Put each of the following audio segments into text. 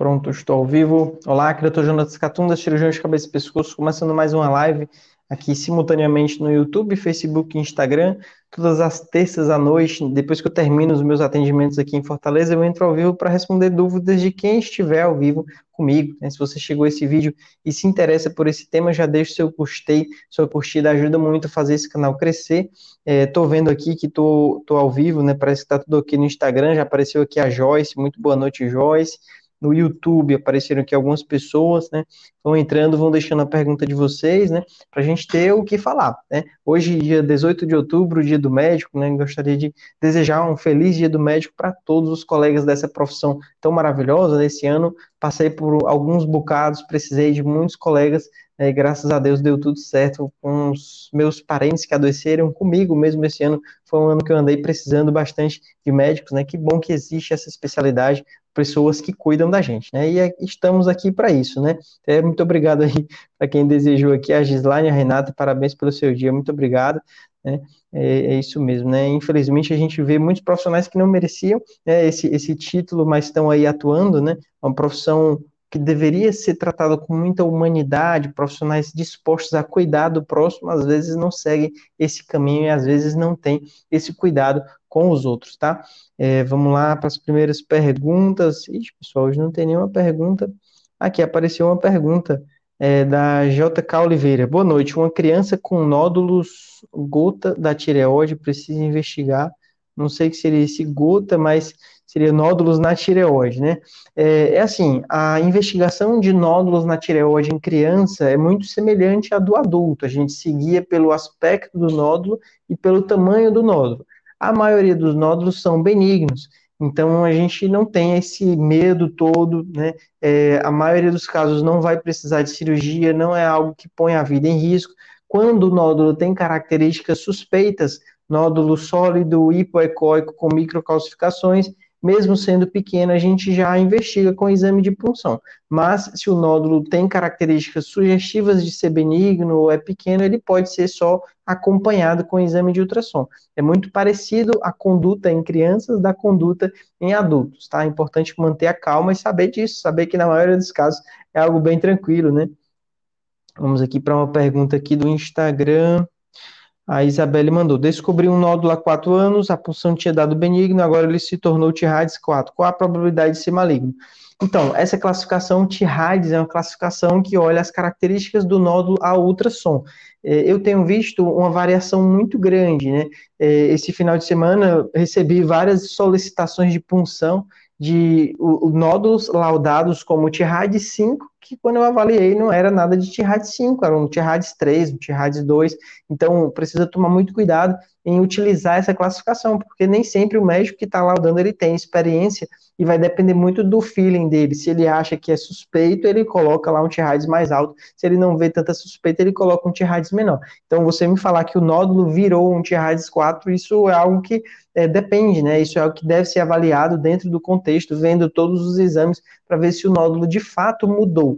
Pronto, estou ao vivo. Olá, aqui é o. Jonas Catunda, cirurgião de cabeça e pescoço, começando mais uma live aqui simultaneamente no YouTube, Facebook e Instagram, todas as terças à noite, depois que eu termino os meus atendimentos aqui em Fortaleza, eu entro ao vivo para responder dúvidas de quem estiver ao vivo comigo. Né? Se você chegou a esse vídeo e se interessa por esse tema, já deixa seu gostei, sua curtida ajuda muito a fazer esse canal crescer. Estou é, vendo aqui que estou ao vivo, né? Parece que está tudo aqui no Instagram, já apareceu aqui a Joyce, muito boa noite, Joyce no YouTube, apareceram aqui algumas pessoas, né? Vão entrando, vão deixando a pergunta de vocês, né? Para a gente ter o que falar, né? Hoje, dia 18 de outubro, dia do médico, né? Gostaria de desejar um feliz dia do médico para todos os colegas dessa profissão tão maravilhosa. Nesse ano, passei por alguns bocados, precisei de muitos colegas é, graças a Deus deu tudo certo com os meus parentes que adoeceram comigo mesmo esse ano. Foi um ano que eu andei precisando bastante de médicos, né? Que bom que existe essa especialidade, pessoas que cuidam da gente, né? E é, estamos aqui para isso, né? É, muito obrigado aí para quem desejou aqui, a Gislaine, a Renata, parabéns pelo seu dia, muito obrigado. Né? É, é, isso mesmo, né? Infelizmente a gente vê muitos profissionais que não mereciam né, esse, esse título, mas estão aí atuando, né? É uma profissão que deveria ser tratada com muita humanidade, profissionais dispostos a cuidar do próximo, às vezes não seguem esse caminho e às vezes não tem esse cuidado com os outros, tá? É, vamos lá para as primeiras perguntas. Ixi, pessoal, hoje não tem nenhuma pergunta. Aqui apareceu uma pergunta é, da JK Oliveira. Boa noite. Uma criança com nódulos gota da tireoide precisa investigar. Não sei que seria esse gota, mas seria nódulos na tireoide, né? É, é, assim, a investigação de nódulos na tireoide em criança é muito semelhante à do adulto. A gente seguia pelo aspecto do nódulo e pelo tamanho do nódulo. A maioria dos nódulos são benignos, então a gente não tem esse medo todo, né? É, a maioria dos casos não vai precisar de cirurgia, não é algo que põe a vida em risco. Quando o nódulo tem características suspeitas, nódulo sólido, hipoecóico com microcalcificações, mesmo sendo pequeno, a gente já investiga com exame de punção. Mas se o nódulo tem características sugestivas de ser benigno ou é pequeno, ele pode ser só acompanhado com exame de ultrassom. É muito parecido a conduta em crianças da conduta em adultos, tá? É importante manter a calma e saber disso, saber que na maioria dos casos é algo bem tranquilo, né? Vamos aqui para uma pergunta aqui do Instagram. A Isabelle mandou: descobri um nódulo há quatro anos, a punção tinha dado benigno, agora ele se tornou TIRADS 4. Qual a probabilidade de ser maligno? Então, essa classificação TIRADS é uma classificação que olha as características do nódulo a ultrassom. É, eu tenho visto uma variação muito grande, né? É, esse final de semana recebi várias solicitações de punção de nódulos laudados como TIRAD 5 que quando eu avaliei não era nada de TIRAD 5, era um TIRAD 3, um TIRAD 2, então precisa tomar muito cuidado em utilizar essa classificação, porque nem sempre o médico que está laudando ele tem experiência e vai depender muito do feeling dele, se ele acha que é suspeito, ele coloca lá um TIRADS mais alto, se ele não vê tanta suspeita, ele coloca um TIRADS menor. Então você me falar que o nódulo virou um TIRADS 4, isso é algo que é, depende, né, isso é algo que deve ser avaliado dentro do contexto, vendo todos os exames para ver se o nódulo de fato mudou.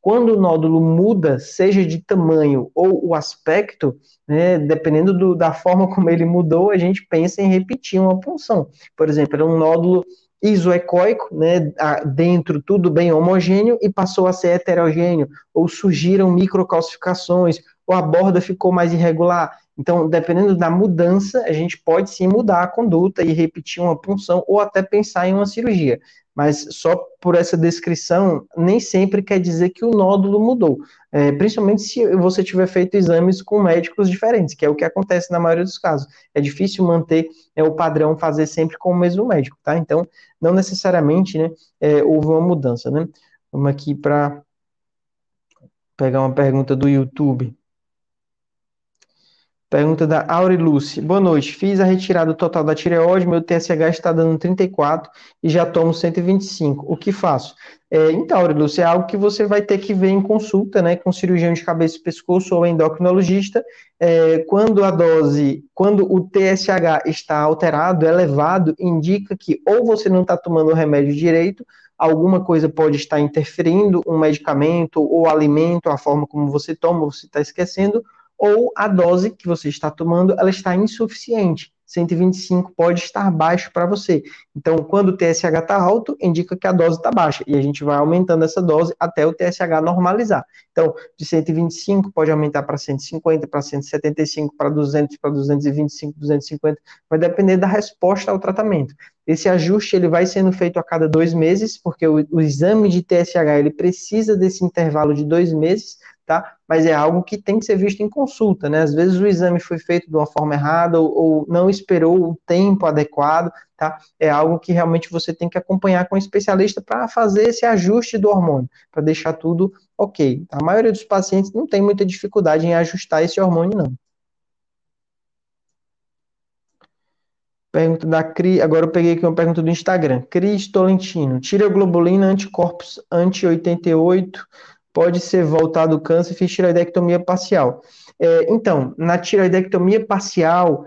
Quando o nódulo muda, seja de tamanho ou o aspecto, né, dependendo do, da forma como ele mudou, a gente pensa em repetir uma punção. Por exemplo, era um nódulo isoecóico, né, dentro tudo bem homogêneo e passou a ser heterogêneo, ou surgiram microcalcificações, ou a borda ficou mais irregular. Então, dependendo da mudança, a gente pode sim mudar a conduta e repetir uma punção ou até pensar em uma cirurgia mas só por essa descrição nem sempre quer dizer que o nódulo mudou, é, principalmente se você tiver feito exames com médicos diferentes, que é o que acontece na maioria dos casos. É difícil manter é, o padrão, fazer sempre com o mesmo médico, tá? Então, não necessariamente, né, é, houve uma mudança, né? Vamos aqui para pegar uma pergunta do YouTube. Pergunta da Auriluce. Boa noite. Fiz a retirada total da tireoide, meu TSH está dando 34 e já tomo 125. O que faço? É, então, Auriluce, é algo que você vai ter que ver em consulta, né, com cirurgião de cabeça e pescoço ou endocrinologista. É, quando a dose, quando o TSH está alterado, elevado, indica que ou você não está tomando o remédio direito, alguma coisa pode estar interferindo, um medicamento ou alimento, a forma como você toma, você está esquecendo, ou a dose que você está tomando ela está insuficiente. 125 pode estar baixo para você. Então, quando o TSH está alto, indica que a dose está baixa, e a gente vai aumentando essa dose até o TSH normalizar. Então, de 125 pode aumentar para 150, para 175, para 200, para 225, 250, vai depender da resposta ao tratamento. Esse ajuste ele vai sendo feito a cada dois meses, porque o, o exame de TSH ele precisa desse intervalo de dois meses tá? Mas é algo que tem que ser visto em consulta, né? Às vezes o exame foi feito de uma forma errada ou, ou não esperou o tempo adequado, tá? É algo que realmente você tem que acompanhar com um especialista para fazer esse ajuste do hormônio, para deixar tudo ok. A maioria dos pacientes não tem muita dificuldade em ajustar esse hormônio, não. Pergunta da Cri, agora eu peguei aqui uma pergunta do Instagram. Cris Tolentino, tira globulina anticorpos anti-88 pode ser voltado câncer e fiz tiroidectomia parcial. É, então, na tiroidectomia parcial,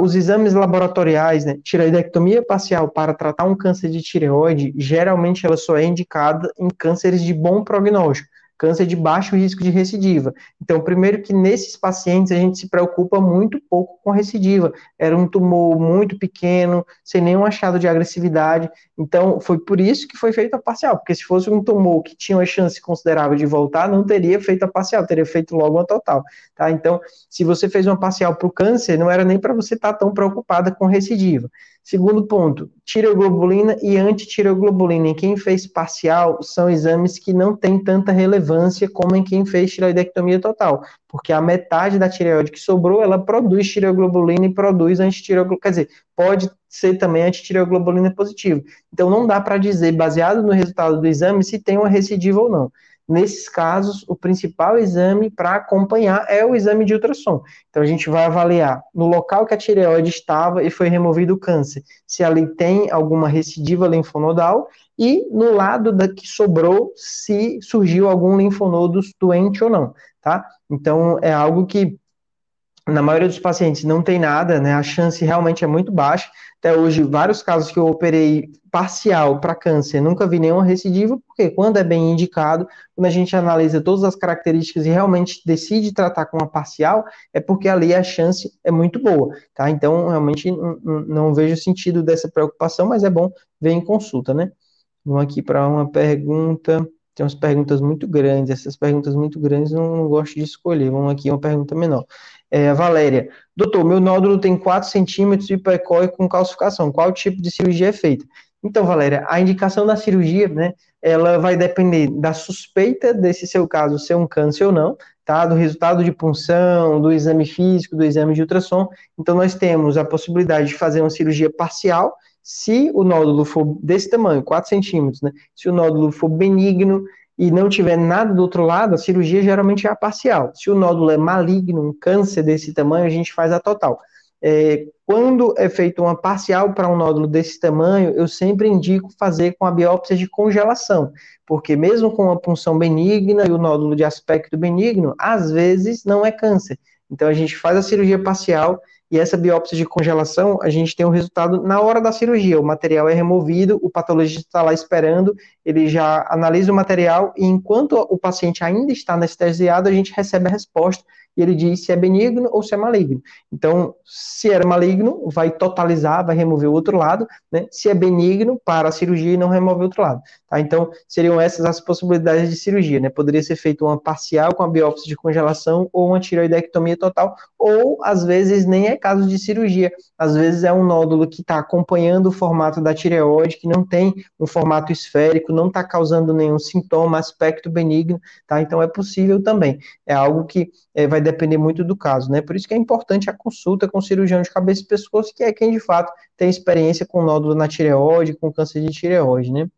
os exames laboratoriais, né, tiroidectomia parcial para tratar um câncer de tireoide, geralmente ela só é indicada em cânceres de bom prognóstico câncer de baixo risco de recidiva. Então, primeiro que nesses pacientes a gente se preocupa muito pouco com recidiva. Era um tumor muito pequeno, sem nenhum achado de agressividade. Então, foi por isso que foi feito a parcial, porque se fosse um tumor que tinha uma chance considerável de voltar, não teria feito a parcial, teria feito logo uma total. Tá? Então, se você fez uma parcial para o câncer, não era nem para você estar tá tão preocupada com recidiva. Segundo ponto, tireoglobulina e antitireoglobulina. Em quem fez parcial, são exames que não têm tanta relevância como em quem fez tireoidectomia total, porque a metade da tireoide que sobrou, ela produz tireoglobulina e produz antitireoglobulina, quer dizer, pode ser também antitireoglobulina positivo. Então, não dá para dizer, baseado no resultado do exame, se tem uma recidiva ou não. Nesses casos, o principal exame para acompanhar é o exame de ultrassom. Então, a gente vai avaliar no local que a tireoide estava e foi removido o câncer, se ali tem alguma recidiva linfonodal e no lado da que sobrou, se surgiu algum linfonodo doente ou não, tá? Então, é algo que na maioria dos pacientes não tem nada, né? A chance realmente é muito baixa. Até hoje, vários casos que eu operei parcial para câncer, nunca vi nenhuma recidiva, porque quando é bem indicado, quando a gente analisa todas as características e realmente decide tratar com uma parcial, é porque ali a chance é muito boa, tá? Então, realmente não vejo sentido dessa preocupação, mas é bom ver em consulta, né? Vamos aqui para uma pergunta. Tem umas perguntas muito grandes, essas perguntas muito grandes eu não gosto de escolher. Vamos aqui uma pergunta menor. É, Valéria, doutor, meu nódulo tem 4 centímetros de hipoecói com calcificação. Qual tipo de cirurgia é feita? Então, Valéria, a indicação da cirurgia, né, ela vai depender da suspeita desse seu caso ser um câncer ou não, tá? Do resultado de punção, do exame físico, do exame de ultrassom. Então, nós temos a possibilidade de fazer uma cirurgia parcial, se o nódulo for desse tamanho, 4 centímetros, né? Se o nódulo for benigno, e não tiver nada do outro lado, a cirurgia geralmente é a parcial. Se o nódulo é maligno, um câncer desse tamanho, a gente faz a total. É, quando é feita uma parcial para um nódulo desse tamanho, eu sempre indico fazer com a biópsia de congelação, porque mesmo com uma punção benigna e o nódulo de aspecto benigno, às vezes não é câncer. Então a gente faz a cirurgia parcial e essa biópsia de congelação, a gente tem o um resultado na hora da cirurgia. O material é removido, o patologista está lá esperando, ele já analisa o material e enquanto o paciente ainda está anestesiado, a gente recebe a resposta e ele diz se é benigno ou se é maligno. Então, se era maligno, vai totalizar, vai remover o outro lado, né? Se é benigno, para a cirurgia e não remove o outro lado. Tá? Então, seriam essas as possibilidades de cirurgia, né? Poderia ser feita uma parcial com a biópsia de congelação ou uma tiroidectomia total, ou às vezes nem é caso de cirurgia. Às vezes é um nódulo que está acompanhando o formato da tireoide, que não tem um formato esférico, não está causando nenhum sintoma, aspecto benigno, tá? Então é possível também. É algo que é, vai depender muito do caso, né? Por isso que é importante a consulta com o cirurgião de cabeça e pescoço, que é quem de fato tem experiência com nódulo na tireoide, com câncer de tireoide, né?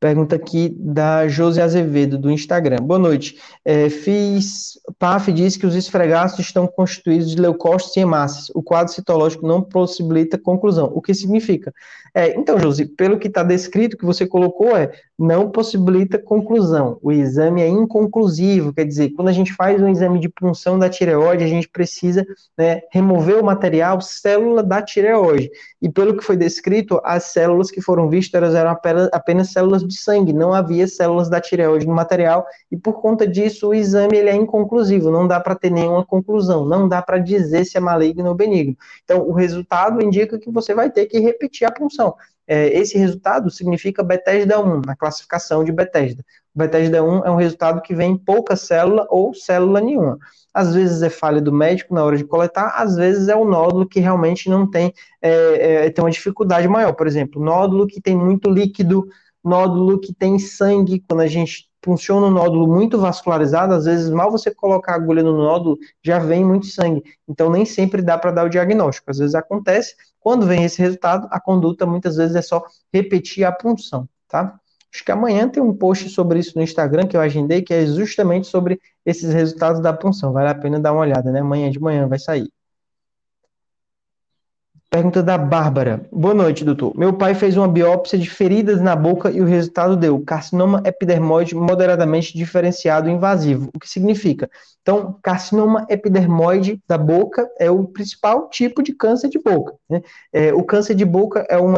Pergunta aqui da José Azevedo, do Instagram. Boa noite. É, fiz. PAF diz que os esfregaços estão constituídos de leucócitos e hemácias. O quadro citológico não possibilita conclusão. O que significa? É, então, Josi, pelo que está descrito, que você colocou, é não possibilita conclusão. O exame é inconclusivo, quer dizer, quando a gente faz um exame de punção da tireoide, a gente precisa né, remover o material célula da tireoide. E pelo que foi descrito, as células que foram vistas eram apenas células de sangue, não havia células da tireoide no material, e por conta disso o exame ele é inconclusivo, não dá para ter nenhuma conclusão, não dá para dizer se é maligno ou benigno. Então, o resultado indica que você vai ter que repetir a punção é, esse resultado significa Bethesda 1, na classificação de Bethesda. Bethesda 1 é um resultado que vem pouca célula ou célula nenhuma. Às vezes é falha do médico na hora de coletar, às vezes é o nódulo que realmente não tem, é, é, tem uma dificuldade maior. Por exemplo, nódulo que tem muito líquido, nódulo que tem sangue, quando a gente funciona um nódulo muito vascularizado, às vezes mal você colocar a agulha no nódulo, já vem muito sangue. Então nem sempre dá para dar o diagnóstico. Às vezes acontece, quando vem esse resultado, a conduta muitas vezes é só repetir a punção, tá? Acho que amanhã tem um post sobre isso no Instagram que eu agendei, que é justamente sobre esses resultados da punção. Vale a pena dar uma olhada, né? Amanhã de manhã vai sair. Pergunta da Bárbara. Boa noite, doutor. Meu pai fez uma biópsia de feridas na boca e o resultado deu carcinoma epidermoide moderadamente diferenciado invasivo. O que significa? Então, carcinoma epidermoide da boca é o principal tipo de câncer de boca. Né? É, o câncer de boca é um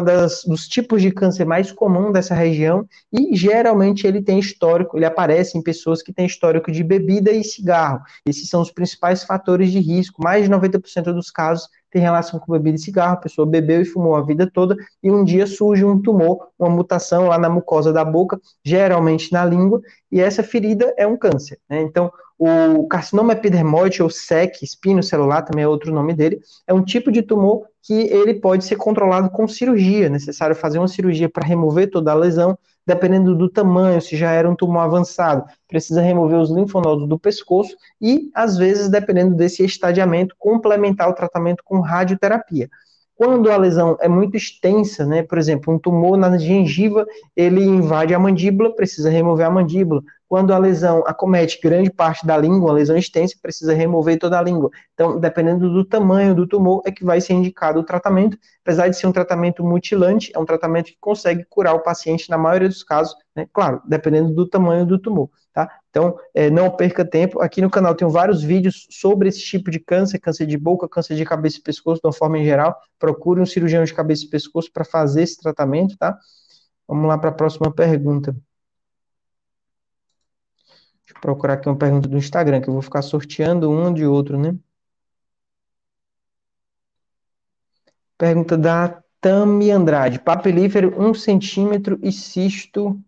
dos tipos de câncer mais comum dessa região e geralmente ele tem histórico, ele aparece em pessoas que têm histórico de bebida e cigarro. Esses são os principais fatores de risco. Mais de 90% dos casos tem relação com bebida e cigarro, a pessoa bebeu e fumou a vida toda, e um dia surge um tumor, uma mutação lá na mucosa da boca, geralmente na língua, e essa ferida é um câncer. Né? Então, o carcinoma epidermoide, ou SEC, espino celular, também é outro nome dele, é um tipo de tumor que ele pode ser controlado com cirurgia, é necessário fazer uma cirurgia para remover toda a lesão, dependendo do tamanho, se já era um tumor avançado, precisa remover os linfonodos do pescoço e, às vezes, dependendo desse estadiamento, complementar o tratamento com radioterapia. Quando a lesão é muito extensa, né, por exemplo, um tumor na gengiva, ele invade a mandíbula, precisa remover a mandíbula. Quando a lesão acomete grande parte da língua, a lesão extensa, precisa remover toda a língua. Então, dependendo do tamanho do tumor, é que vai ser indicado o tratamento. Apesar de ser um tratamento mutilante, é um tratamento que consegue curar o paciente na maioria dos casos, né? Claro, dependendo do tamanho do tumor, tá? Então, é, não perca tempo. Aqui no canal tem vários vídeos sobre esse tipo de câncer, câncer de boca, câncer de cabeça e pescoço, de uma forma em geral. Procure um cirurgião de cabeça e pescoço para fazer esse tratamento, tá? Vamos lá para a próxima pergunta procurar aqui uma pergunta do Instagram, que eu vou ficar sorteando um de outro, né? Pergunta da Tami Andrade. Papilífero, 1 um centímetro e cisto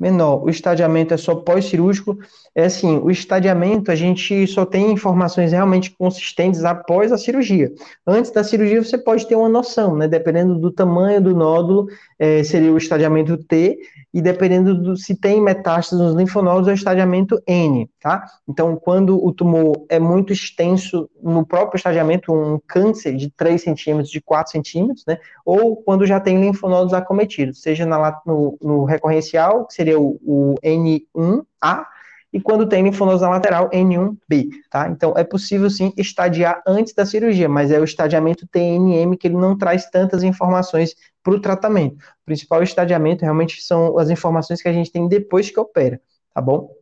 menor. O estadiamento é só pós-cirúrgico. É assim, o estadiamento a gente só tem informações realmente consistentes após a cirurgia. Antes da cirurgia você pode ter uma noção, né? Dependendo do tamanho do nódulo, é, seria o estadiamento T, e dependendo do se tem metástase nos linfonodos, é o estadiamento N, tá? Então, quando o tumor é muito extenso no próprio estadiamento, um câncer de 3 centímetros, de 4 centímetros, né? Ou quando já tem linfonodos acometidos, seja na, no, no recorrencial, que seria o, o N1A, e quando tem linfonodos na lateral, N1B, tá? Então, é possível, sim, estadiar antes da cirurgia, mas é o estadiamento TNM que ele não traz tantas informações para o tratamento. O principal estadiamento realmente são as informações que a gente tem depois que opera, tá bom?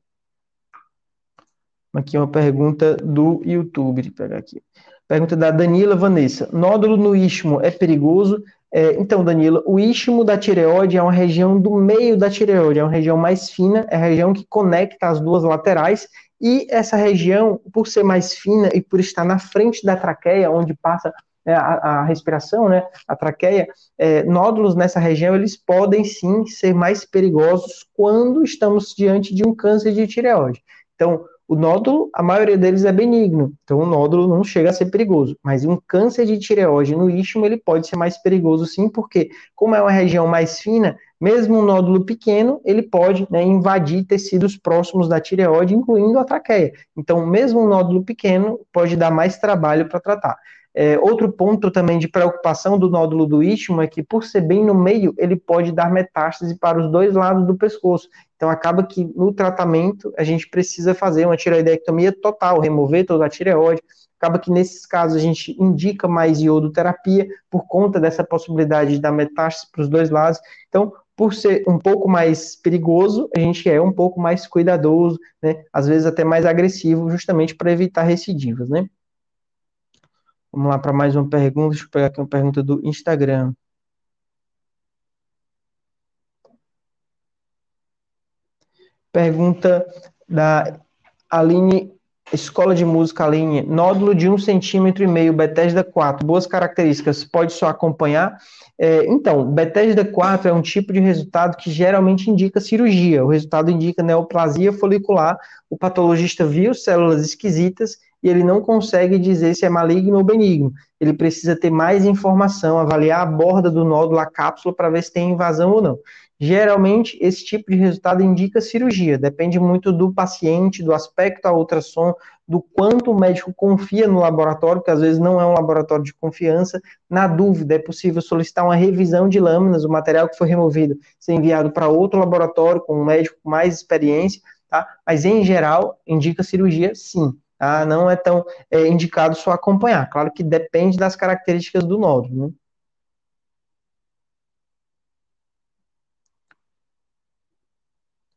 Aqui uma pergunta do YouTube, pegar aqui. Pergunta da Danila Vanessa. Nódulo no istmo é perigoso? É, então, Danila, o istmo da tireoide é uma região do meio da tireoide, é uma região mais fina, é a região que conecta as duas laterais, e essa região, por ser mais fina e por estar na frente da traqueia, onde passa é, a, a, respiração, né, a traqueia, é, nódulos nessa região, eles podem sim ser mais perigosos quando estamos diante de um câncer de tireoide. Então, o nódulo, a maioria deles é benigno, então o nódulo não chega a ser perigoso. Mas um câncer de tireoide no istmo, ele pode ser mais perigoso sim, porque como é uma região mais fina, mesmo um nódulo pequeno, ele pode né, invadir tecidos próximos da tireoide, incluindo a traqueia. Então, mesmo um nódulo pequeno pode dar mais trabalho para tratar. É, outro ponto também de preocupação do nódulo do istmo é que, por ser bem no meio, ele pode dar metástase para os dois lados do pescoço. Então, acaba que no tratamento a gente precisa fazer uma tireoidectomia total, remover toda a tireoide. Acaba que nesses casos a gente indica mais iodoterapia por conta dessa possibilidade de dar metástase para os dois lados. Então, por ser um pouco mais perigoso, a gente é um pouco mais cuidadoso, né? Às vezes até mais agressivo, justamente para evitar recidivas, né? Vamos lá para mais uma pergunta. Deixa eu pegar aqui uma pergunta do Instagram. Pergunta da Aline Escola de Música Aline, nódulo de um centímetro e meio, Bethesda 4, boas características, pode só acompanhar? É, então, Bethesda 4 é um tipo de resultado que geralmente indica cirurgia, o resultado indica neoplasia folicular, o patologista viu células esquisitas e ele não consegue dizer se é maligno ou benigno, ele precisa ter mais informação, avaliar a borda do nódulo, a cápsula, para ver se tem invasão ou não. Geralmente, esse tipo de resultado indica cirurgia, depende muito do paciente, do aspecto a ultrassom, do quanto o médico confia no laboratório, que às vezes não é um laboratório de confiança. Na dúvida, é possível solicitar uma revisão de lâminas, o material que foi removido ser enviado para outro laboratório com um médico com mais experiência, tá? Mas, em geral, indica cirurgia sim. Tá? Não é tão é, indicado só acompanhar. Claro que depende das características do nódulo, né?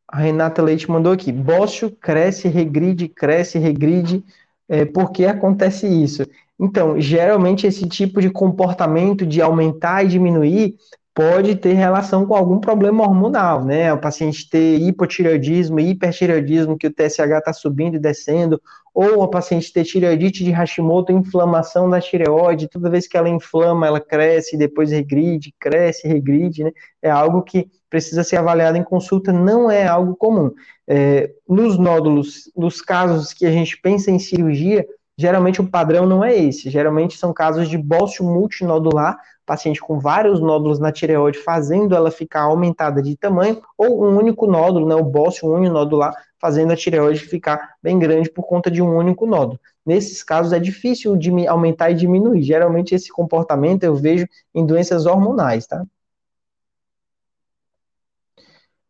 A Renata Leite mandou aqui. Bócio cresce, regride, cresce, regride. É, por que acontece isso? Então, geralmente esse tipo de comportamento de aumentar e diminuir pode ter relação com algum problema hormonal, né? O paciente ter hipotireoidismo, hipertireoidismo, que o TSH está subindo e descendo, ou o paciente ter tireoidite de Hashimoto, inflamação da tireoide, toda vez que ela inflama, ela cresce, depois regride, cresce, regride, né? É algo que precisa ser avaliado em consulta, não é algo comum. É, nos nódulos, nos casos que a gente pensa em cirurgia, geralmente o padrão não é esse. Geralmente são casos de bócio multinodular, paciente com vários nódulos na tireoide, fazendo ela ficar aumentada de tamanho, ou um único nódulo, né, o bócio uninodular, fazendo a tireoide ficar bem grande por conta de um único nódulo. Nesses casos é difícil de aumentar e diminuir. Geralmente esse comportamento eu vejo em doenças hormonais, tá?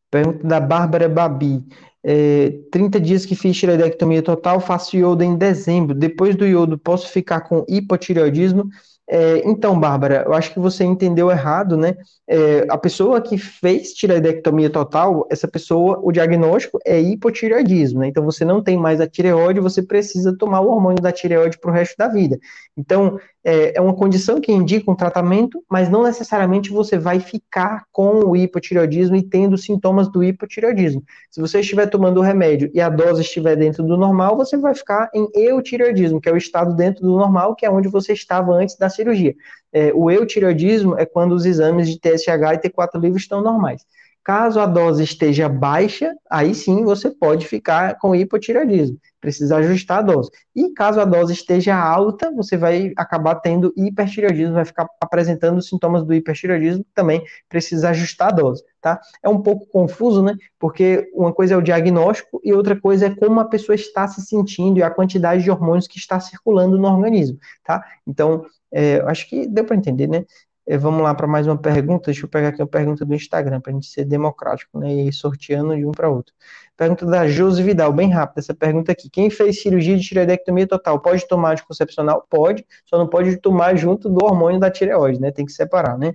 Pergunta da Bárbara Babi. É, 30 dias que fiz tireoidectomia total, faço iodo em dezembro. Depois do iodo, posso ficar com hipotireoidismo? É, então, Bárbara, eu acho que você entendeu errado, né? É, a pessoa que fez tireoidectomia total, essa pessoa, o diagnóstico é hipotireoidismo, né? Então, você não tem mais a tireoide, você precisa tomar o hormônio da tireoide para o resto da vida. Então, é, é, uma condição que indica um tratamento, mas não necessariamente você vai ficar com o hipotireoidismo e tendo sintomas do hipotireoidismo. Se você estiver tomando o remédio e a dose estiver dentro do normal, você vai ficar em eutireoidismo, que é o estado dentro do normal, que é onde você estava antes da cirurgia. É, o eutireoidismo é quando os exames de TSH e T4 livre estão normais. Caso a dose esteja baixa, aí sim você pode ficar com hipotireoidismo, precisa ajustar a dose. E caso a dose esteja alta, você vai acabar tendo hipertireoidismo, vai ficar apresentando sintomas do hipertireoidismo, também precisa ajustar a dose, tá? É um pouco confuso, né? Porque uma coisa é o diagnóstico e outra coisa é como a pessoa está se sentindo e a quantidade de hormônios que está circulando no organismo, tá? Então, é, acho que deu para entender, né? É, vamos lá para mais uma pergunta. Deixa eu pegar aqui a pergunta do Instagram, para a gente ser democrático, né? E sorteando de um para outro. Pergunta da Josi Vidal, bem rápida essa pergunta aqui. Quem fez cirurgia de tireoidectomia total pode tomar anticoncepcional? Pode, só não pode tomar junto do hormônio da tireoide, né? Tem que separar, né?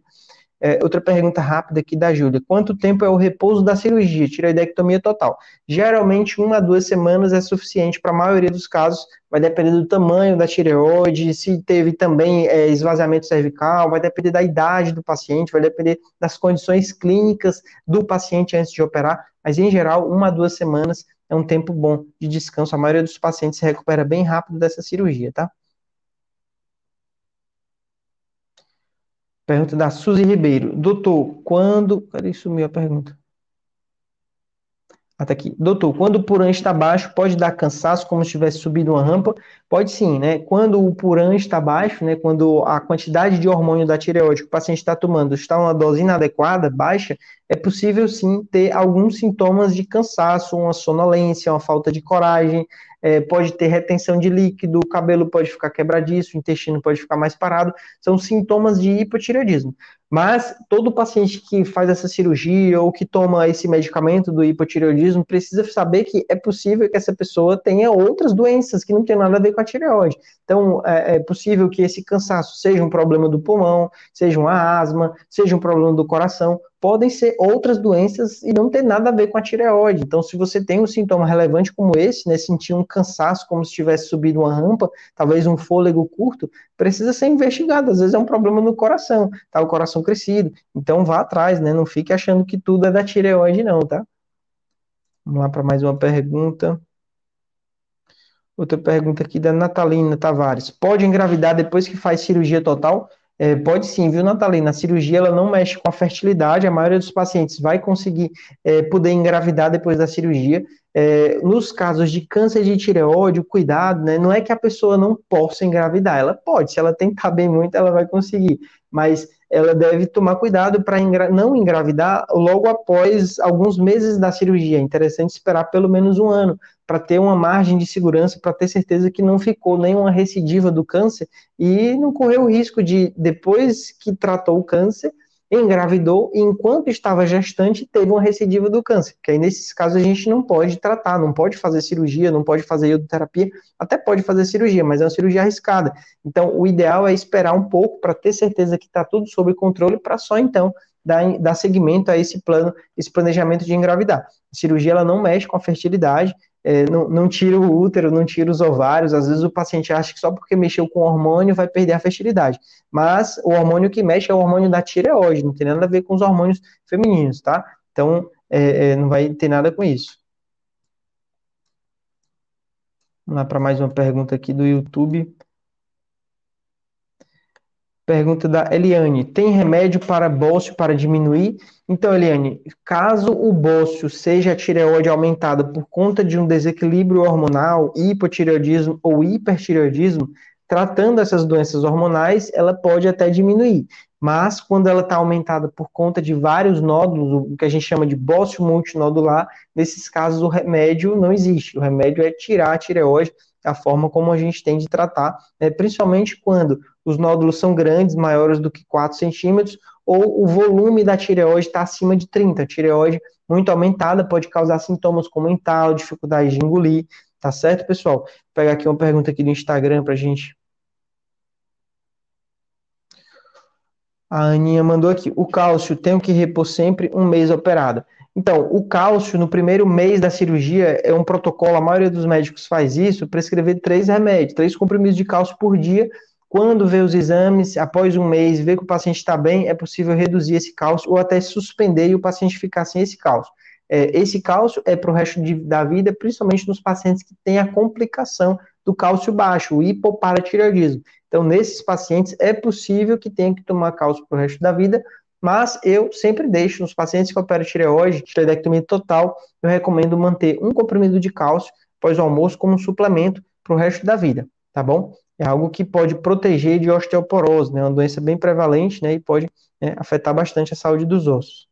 É, outra pergunta rápida aqui da Júlia. Quanto tempo é o repouso da cirurgia, tireoidectomia total? Geralmente, uma a duas semanas é suficiente para a maioria dos casos. Vai depender do tamanho da tireoide, se teve também é, esvaziamento cervical, vai depender da idade do paciente, vai depender das condições clínicas do paciente antes de operar. Mas, em geral, uma a duas semanas é um tempo bom de descanso. A maioria dos pacientes se recupera bem rápido dessa cirurgia, tá? Pergunta da Suzy Ribeiro. Doutor, quando. Cadê sumiu a pergunta? Até aqui. Doutor, quando o puran está baixo, pode dar cansaço como se tivesse subido uma rampa? Pode sim, né? Quando o puran está baixo, né? Quando a quantidade de hormônio da tireoide que o paciente está tomando está uma dose inadequada, baixa, é possível sim ter alguns sintomas de cansaço, uma sonolência, uma falta de coragem, é, pode ter retenção de líquido, o cabelo pode ficar quebradiço, o intestino pode ficar mais parado, são sintomas de hipotireoidismo. Mas todo paciente que faz essa cirurgia ou que toma esse medicamento do hipotireoidismo precisa saber que é possível que essa pessoa tenha outras doenças que não tem nada a ver com a tireoide. Então, é, é possível que esse cansaço seja um problema do pulmão, seja uma asma, seja um problema do coração, podem ser outras doenças e não ter nada a ver com a tireoide. Então, se você tem um sintoma relevante como esse, né, sentir um cansaço como se tivesse subido uma rampa, talvez um fôlego curto, precisa ser investigado. Às vezes é um problema no coração, tá o coração crescido. Então, vá atrás, né? Não fique achando que tudo é da tireoide, não, tá? Vamos lá para mais uma pergunta. Outra pergunta aqui da Natalina Tavares. Pode engravidar depois que faz cirurgia total? É, pode sim, viu, Natalina? A cirurgia ela não mexe com a fertilidade, a maioria dos pacientes vai conseguir é, poder engravidar depois da cirurgia. É, nos casos de câncer de tireoide, cuidado, né? Não é que a pessoa não possa engravidar, ela pode, se ela tentar bem muito, ela vai conseguir, mas ela deve tomar cuidado para engra não engravidar logo após alguns meses da cirurgia. É interessante esperar pelo menos um ano para ter uma margem de segurança, para ter certeza que não ficou nenhuma recidiva do câncer e não correu o risco de, depois que tratou o câncer, engravidou e enquanto estava gestante teve uma recidiva do câncer, que aí nesses casos a gente não pode tratar, não pode fazer cirurgia, não pode fazer iodoterapia, até pode fazer cirurgia, mas é uma cirurgia arriscada. Então o ideal é esperar um pouco para ter certeza que está tudo sob controle para só então dar, dar seguimento a esse plano, esse planejamento de engravidar. A cirurgia ela não mexe com a fertilidade, é, não, não, tira o útero, não tira os ovários. Às vezes o paciente acha que só porque mexeu com o hormônio vai perder a fertilidade. Mas o hormônio que mexe é o hormônio da tireoide, não tem nada a ver com os hormônios femininos, tá? Então, é, é, não vai ter nada com isso. Vamos lá para mais uma pergunta aqui do YouTube. Pergunta da Eliane: tem remédio para bócio para diminuir? Então, Eliane, caso o bócio seja a tireoide aumentada por conta de um desequilíbrio hormonal, hipotireoidismo ou hipertireoidismo, tratando essas doenças hormonais, ela pode até diminuir. Mas quando ela está aumentada por conta de vários nódulos, o que a gente chama de bócio multinodular, nesses casos o remédio não existe. O remédio é tirar a tireoide, a forma como a gente tem de tratar, né, principalmente quando os nódulos são grandes, maiores do que 4 centímetros, ou o volume da tireoide está acima de 30. A tireoide muito aumentada pode causar sintomas como entalo, dificuldade de engolir, tá certo, pessoal? Vou pegar aqui uma pergunta aqui do Instagram para a gente. A Aninha mandou aqui. O cálcio tem que repor sempre um mês operado. Então, o cálcio no primeiro mês da cirurgia é um protocolo, a maioria dos médicos faz isso, prescrever três remédios, três comprimidos de cálcio por dia quando vê os exames, após um mês, vê que o paciente está bem, é possível reduzir esse cálcio ou até suspender e o paciente ficar sem esse cálcio. É, esse cálcio é para o resto de, da vida, principalmente nos pacientes que têm a complicação do cálcio baixo, o hipoparatireoidismo. Então, nesses pacientes, é possível que tenha que tomar cálcio para o resto da vida, mas eu sempre deixo nos pacientes que operam tireoide, tireoidectomia total, eu recomendo manter um comprimido de cálcio após o almoço como um suplemento para o resto da vida, tá bom? É algo que pode proteger de osteoporose, né? Uma doença bem prevalente, né? E pode né, afetar bastante a saúde dos ossos.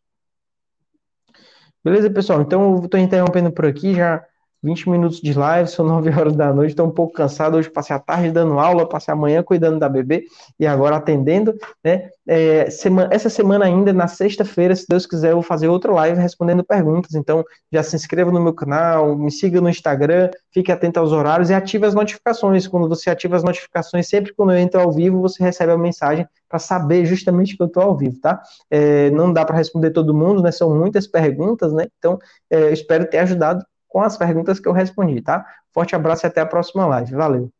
Beleza, pessoal? Então, eu estou interrompendo por aqui, já 20 minutos de live, são 9 horas da noite, estou um pouco cansado. Hoje passei a tarde dando aula, passei a manhã cuidando da bebê e agora atendendo. Né? É, semana, essa semana ainda, na sexta-feira, se Deus quiser, eu vou fazer outra live respondendo perguntas. Então, já se inscreva no meu canal, me siga no Instagram, fique atento aos horários e ative as notificações. Quando você ativa as notificações, sempre quando eu entro ao vivo, você recebe a mensagem para saber justamente que eu estou ao vivo, tá? É, não dá para responder todo mundo, né? São muitas perguntas, né? Então, é, espero ter ajudado com as perguntas que eu respondi, tá? Forte abraço e até a próxima live. Valeu!